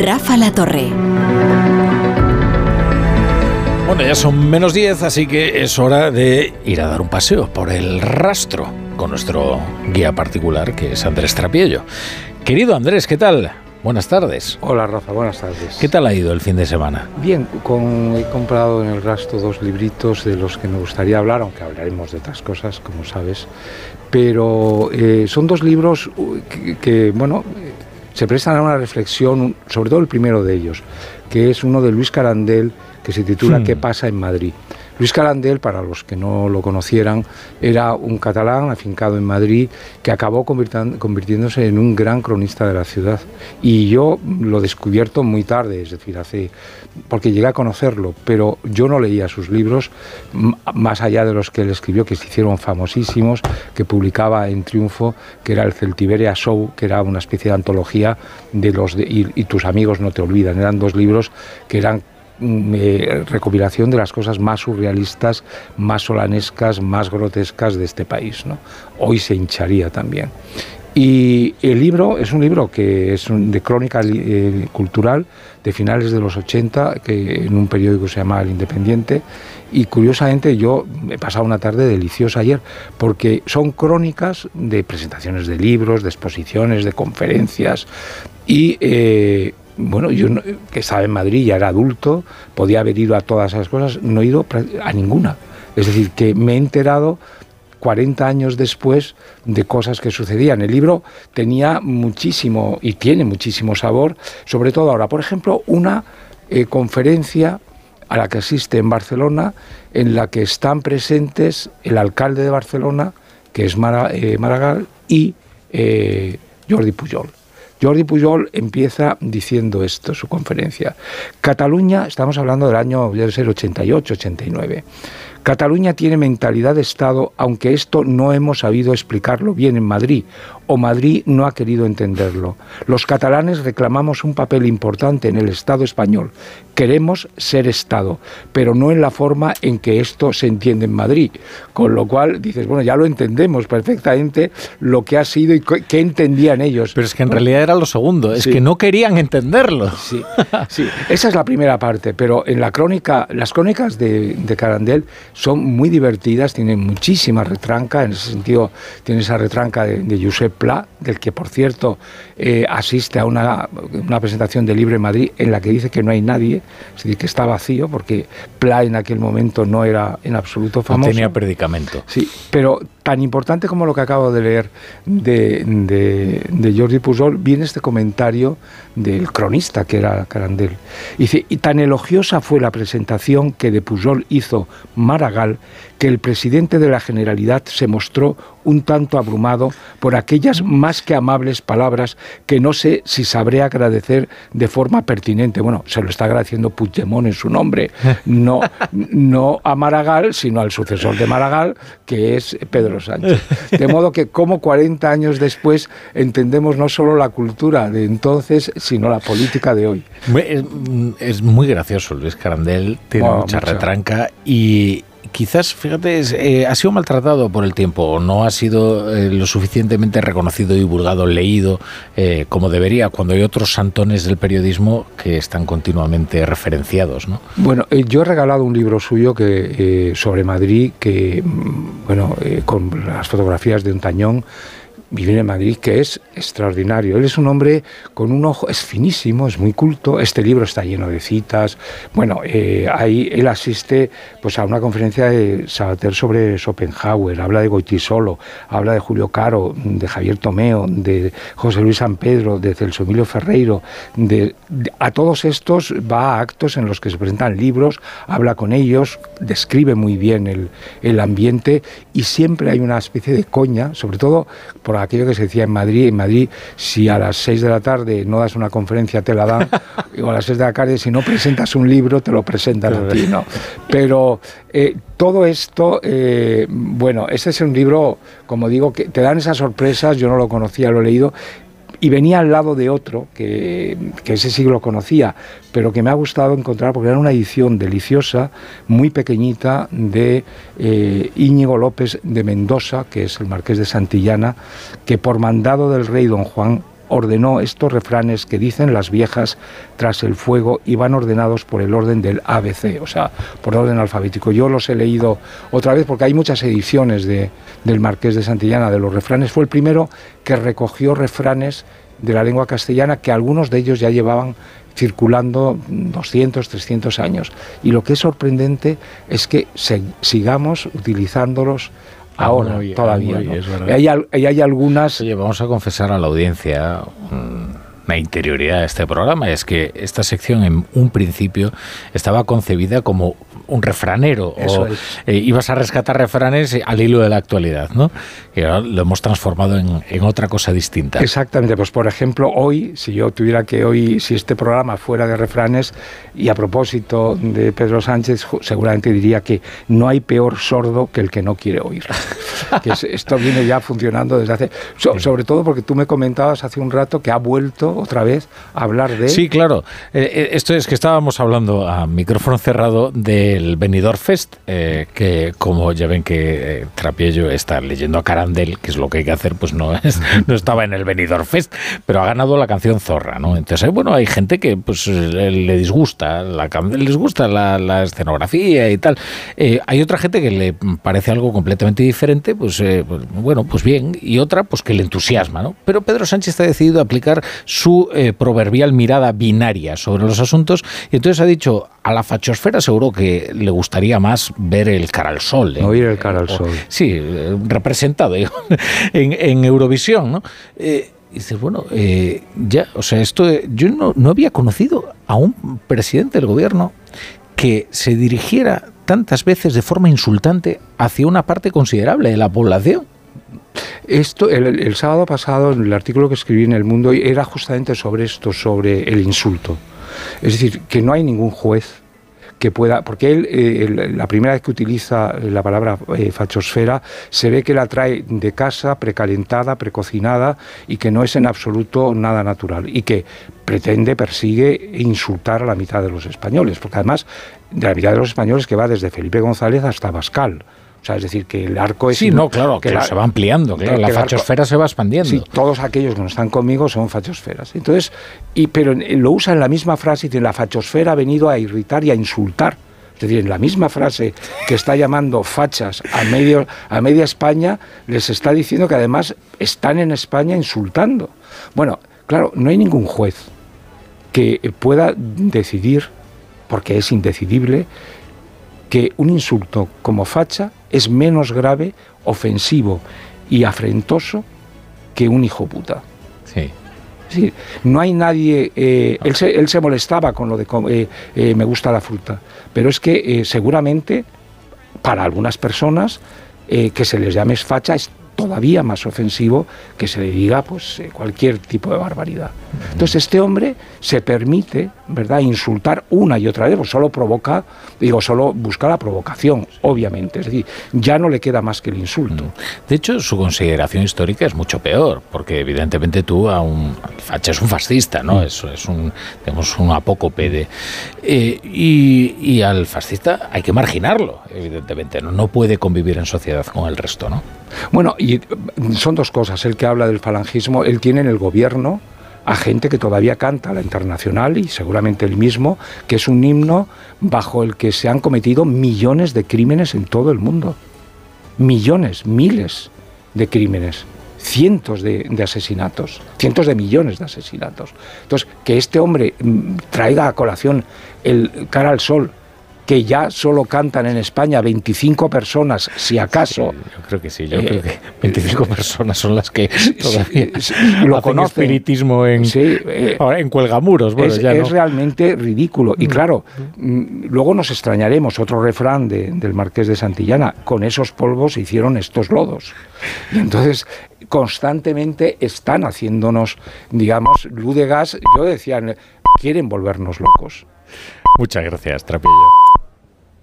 Rafa La Torre. Bueno, ya son menos 10, así que es hora de ir a dar un paseo por el rastro con nuestro guía particular, que es Andrés Trapiello. Querido Andrés, ¿qué tal? Buenas tardes. Hola Rafa, buenas tardes. ¿Qué tal ha ido el fin de semana? Bien, con, he comprado en el rastro dos libritos de los que me gustaría hablar, aunque hablaremos de otras cosas, como sabes. Pero eh, son dos libros que, bueno, se prestan a una reflexión, sobre todo el primero de ellos, que es uno de Luis Carandel, que se titula hmm. ¿Qué pasa en Madrid? Luis Calandel, para los que no lo conocieran, era un catalán afincado en Madrid que acabó convirtiéndose en un gran cronista de la ciudad. Y yo lo descubierto muy tarde, es decir, hace porque llegué a conocerlo, pero yo no leía sus libros más allá de los que él escribió, que se hicieron famosísimos, que publicaba en Triunfo, que era el Celtiberia Show, que era una especie de antología de los y tus amigos no te olvidan. Eran dos libros que eran recopilación de las cosas más surrealistas, más solanescas, más grotescas de este país. Hoy se hincharía también. Y el libro es un libro que es de crónica eh, cultural de finales de los 80, que en un periódico se llama El Independiente. Y curiosamente yo he pasado una tarde deliciosa ayer, porque son crónicas de presentaciones de libros, de exposiciones, de conferencias. Y eh, bueno, yo que estaba en Madrid, ya era adulto, podía haber ido a todas esas cosas, no he ido a ninguna. Es decir, que me he enterado 40 años después de cosas que sucedían. El libro tenía muchísimo y tiene muchísimo sabor, sobre todo ahora. Por ejemplo, una eh, conferencia a la que asiste en Barcelona, en la que están presentes el alcalde de Barcelona, que es eh, Maragall, y eh, Jordi Pujol. Jordi Pujol empieza diciendo esto, su conferencia. Cataluña, estamos hablando del año, debe ser 88, 89. Cataluña tiene mentalidad de Estado, aunque esto no hemos sabido explicarlo bien en Madrid, o Madrid no ha querido entenderlo. Los catalanes reclamamos un papel importante en el Estado español. Queremos ser Estado, pero no en la forma en que esto se entiende en Madrid. Con lo cual dices, bueno, ya lo entendemos perfectamente lo que ha sido y qué entendían ellos. Pero es que en realidad era lo segundo, es que no querían entenderlo. Sí, sí, esa es la primera parte, pero en la crónica, las crónicas de, de Carandel son muy divertidas, tienen muchísima retranca, en ese sentido tiene esa retranca de, de Josep Pla, del que por cierto eh, asiste a una, presentación de Libre Madrid en la que dice que no hay nadie, es decir, que está vacío, porque Pla en aquel momento no era en absoluto famoso. No tenía predicamento. Sí, pero tan importante como lo que acabo de leer de, de, Jordi Pujol, viene este comentario del cronista que era Carandel. Dice, y tan elogiosa fue la presentación que de Pujol hizo Maragall que el presidente de la Generalidad se mostró un tanto abrumado por aquellas más que amables palabras que no sé si sabré agradecer de forma pertinente. Bueno, se lo está agradeciendo Puigdemont en su nombre, no, no a Maragall, sino al sucesor de Maragall, que es Pedro Sánchez. De modo que como 40 años después entendemos no solo la cultura de entonces, sino la política de hoy. Es, muy gracioso Luis Carandel, tiene mucha retranca y, quizás, fíjate, eh, ha sido maltratado por el tiempo, no ha sido eh, lo suficientemente reconocido, divulgado, leído eh, como debería, cuando hay otros santones del periodismo que están continuamente referenciados. ¿no? Bueno, yo he regalado un libro suyo que, sobre Madrid, que, mm, bueno, con las fotografías de un tañón vivir en Madrid, que es extraordinario. Él es un hombre con un ojo, es finísimo, es muy culto. Este libro está lleno de citas. Bueno, eh, ahí él asiste pues, a una conferencia de Sabater sobre Schopenhauer, habla de Goitisolo, habla de Julio Caro, de Javier Tomeo, de José Luis San Pedro, de Celso Emilio Ferreiro. De, a todos estos va a actos en los que se presentan libros, habla con ellos, describe muy bien el, el ambiente y siempre hay una especie de coña, sobre todo por aquello que se decía en Madrid. En Madrid, si a las 6 de la tarde no das una conferencia, te la dan, o a las 6 de la tarde, si no presentas un libro, te lo presentan a ti, ¿no? Pero eh, todo esto, eh, bueno, este es un libro, como digo, que te dan esas sorpresas, yo no lo conocía, lo he leído, y venía al lado de otro que, ese sí lo conocía, pero que me ha gustado encontrar porque era una edición deliciosa, muy pequeñita, de eh, Íñigo López de Mendoza, que es el marqués de Santillana, que por mandado del rey don Juan ordenó estos refranes que dicen las viejas tras el fuego y van ordenados por el orden del ABC, o sea, por orden alfabético. Yo los he leído otra vez porque hay muchas ediciones de, del Marqués de Santillana de los refranes. Fue el primero que recogió refranes de la lengua castellana que algunos de ellos ya llevaban circulando 200, 300 años. Y lo que es sorprendente es que sigamos utilizándolos ah, ahora, todavía. y, hay, algunas... Oye, vamos a confesar a la audiencia una interioridad de este programa, es que esta sección en un principio estaba concebida como un refranero o eh, ibas a rescatar refranes al hilo de la actualidad, ¿no? Y ahora lo hemos transformado en, en, otra cosa distinta. Exactamente, pues por ejemplo, hoy, si yo tuviera que hoy, si este programa fuera de refranes, y a propósito de Pedro Sánchez, seguramente diría que no hay peor sordo que el que no quiere oír. que esto viene ya funcionando desde hace... Sobre todo porque tú me comentabas hace un rato que ha vuelto otra vez a hablar de... Sí, claro. Eh, eh, esto es que estábamos hablando a micrófono cerrado de el Benidorm Fest, eh, que como ya ven que eh, Trapiello está leyendo a Carandel, que es lo que hay que hacer, pues no, es, no estaba en el Benidorm Fest, pero ha ganado la canción Zorra, ¿no? Entonces, eh, bueno, hay gente que pues le disgusta, la, les gusta la, escenografía y tal. hay otra gente que le parece algo completamente diferente, pues, pues, bueno, pues bien, y otra pues que le entusiasma, ¿no? Pero Pedro Sánchez ha decidido aplicar su proverbial mirada binaria sobre los asuntos y entonces ha dicho, a la fachosfera seguro que le gustaría más ver el cara al sol. ¿eh? Oír el cara al sol. sí, eh, representado en, en, Eurovisión, ¿no? Eh, y dices, bueno, eh, ya, o sea, esto, yo no, no había conocido a un presidente del gobierno que se dirigiera tantas veces de forma insultante hacia una parte considerable de la población. Esto, el, el, sábado pasado, en el artículo que escribí en El Mundo, era justamente sobre esto, sobre el insulto. Es decir, que no hay ningún juez que pueda, porque él, eh, la primera vez que utiliza la palabra eh, fachosfera, se ve que la trae de casa, precalentada, precocinada, y que no es en absoluto nada natural, y que pretende, persigue insultar a la mitad de los españoles, porque además de la mitad de los españoles que va desde Felipe González hasta Bascal. O sea, es decir, que el arco es... Sí, no, claro, que, se va ampliando, la fachosfera se va expandiendo. Sí, todos aquellos que no están conmigo son fachosferas. Entonces, y, pero lo usa en la misma frase, y la fachosfera ha venido a irritar y a insultar. Es decir, en la misma frase que está llamando fachas a, medio, a media España, les está diciendo que además están en España insultando. Bueno, claro, no hay ningún juez que pueda decidir, porque es indecidible, que un insulto como facha es menos grave, ofensivo y afrentoso que un hijo puta. Sí. no hay nadie. Eh, él, se, él, se, molestaba con lo de eh, eh, me gusta la fruta, pero es que seguramente para algunas personas que se les llame facha es todavía más ofensivo que se le diga pues cualquier tipo de barbaridad. Entonces este hombre se permite, ¿verdad?, insultar una y otra vez, pues solo provoca, digo, solo busca la provocación, obviamente, es decir, ya no le queda más que el insulto. De hecho, su consideración histórica es mucho peor, porque evidentemente tú a un facha es un fascista, ¿no? Eso es un tenemos un apócope de eh, y, y al fascista hay que marginarlo, evidentemente, ¿no? no puede convivir en sociedad con el resto, ¿no? Bueno, y eh, son dos cosas. El que habla del falangismo, él tiene en el gobierno a gente que todavía canta la internacional y seguramente el mismo, que es un himno bajo el que se han cometido millones de crímenes en todo el mundo. Millones, miles de crímenes, cientos de, de asesinatos, cientos de millones de asesinatos. Entonces, que este hombre mm, traiga a colación el cara al sol que ya solo cantan en España 25 personas, si acaso. yo creo que sí, yo creo que 25 eh, personas son las que todavía lo conocen. espiritismo en, eh, en cuelgamuros. es, realmente ridículo. Y mm. claro, mm, luego nos extrañaremos, otro refrán del Marqués de Santillana, con esos polvos se hicieron estos lodos. Y entonces constantemente están haciéndonos, digamos, luz de gas. Yo decía, quieren volvernos locos. Muchas gracias, Trapillo.